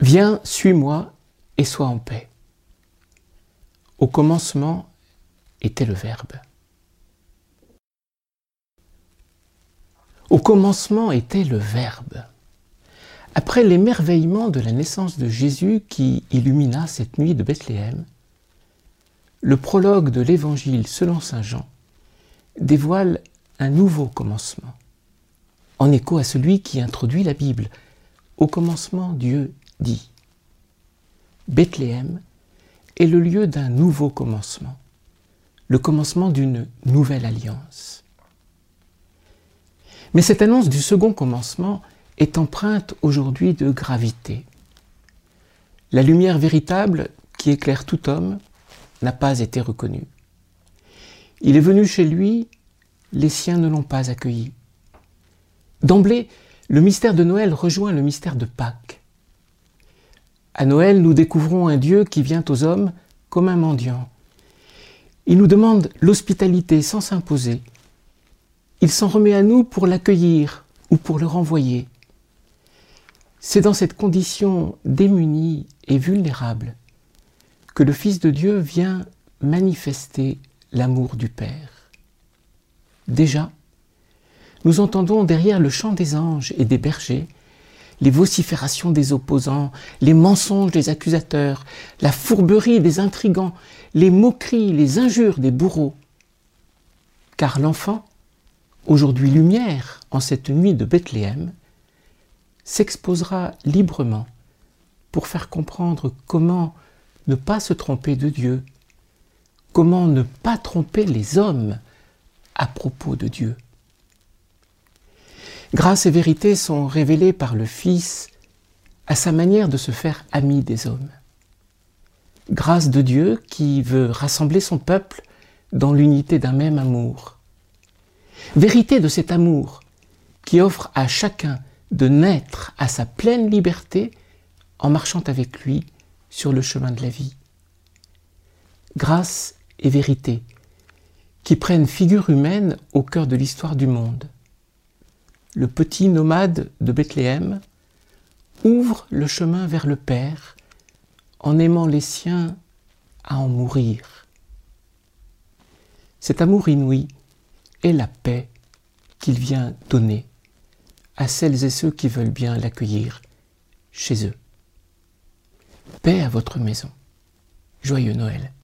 Viens, suis-moi et sois en paix. Au commencement était le Verbe. Au commencement était le Verbe. Après l'émerveillement de la naissance de Jésus qui illumina cette nuit de Bethléem, le prologue de l'Évangile selon Saint Jean dévoile un nouveau commencement, en écho à celui qui introduit la Bible. Au commencement, Dieu dit. Bethléem est le lieu d'un nouveau commencement, le commencement d'une nouvelle alliance. Mais cette annonce du second commencement est empreinte aujourd'hui de gravité. La lumière véritable qui éclaire tout homme n'a pas été reconnue. Il est venu chez lui, les siens ne l'ont pas accueilli. D'emblée, le mystère de Noël rejoint le mystère de Pâques. À Noël, nous découvrons un Dieu qui vient aux hommes comme un mendiant. Il nous demande l'hospitalité sans s'imposer. Il s'en remet à nous pour l'accueillir ou pour le renvoyer. C'est dans cette condition démunie et vulnérable que le Fils de Dieu vient manifester l'amour du Père. Déjà, nous entendons derrière le chant des anges et des bergers les vociférations des opposants, les mensonges des accusateurs, la fourberie des intrigants, les moqueries, les injures des bourreaux. Car l'enfant, aujourd'hui lumière en cette nuit de Bethléem, s'exposera librement pour faire comprendre comment ne pas se tromper de Dieu, comment ne pas tromper les hommes à propos de Dieu. Grâce et vérité sont révélées par le Fils à sa manière de se faire ami des hommes. Grâce de Dieu qui veut rassembler son peuple dans l'unité d'un même amour. Vérité de cet amour qui offre à chacun de naître à sa pleine liberté en marchant avec lui sur le chemin de la vie. Grâce et vérité qui prennent figure humaine au cœur de l'histoire du monde le petit nomade de Bethléem, ouvre le chemin vers le Père en aimant les siens à en mourir. Cet amour inouï est la paix qu'il vient donner à celles et ceux qui veulent bien l'accueillir chez eux. Paix à votre maison. Joyeux Noël.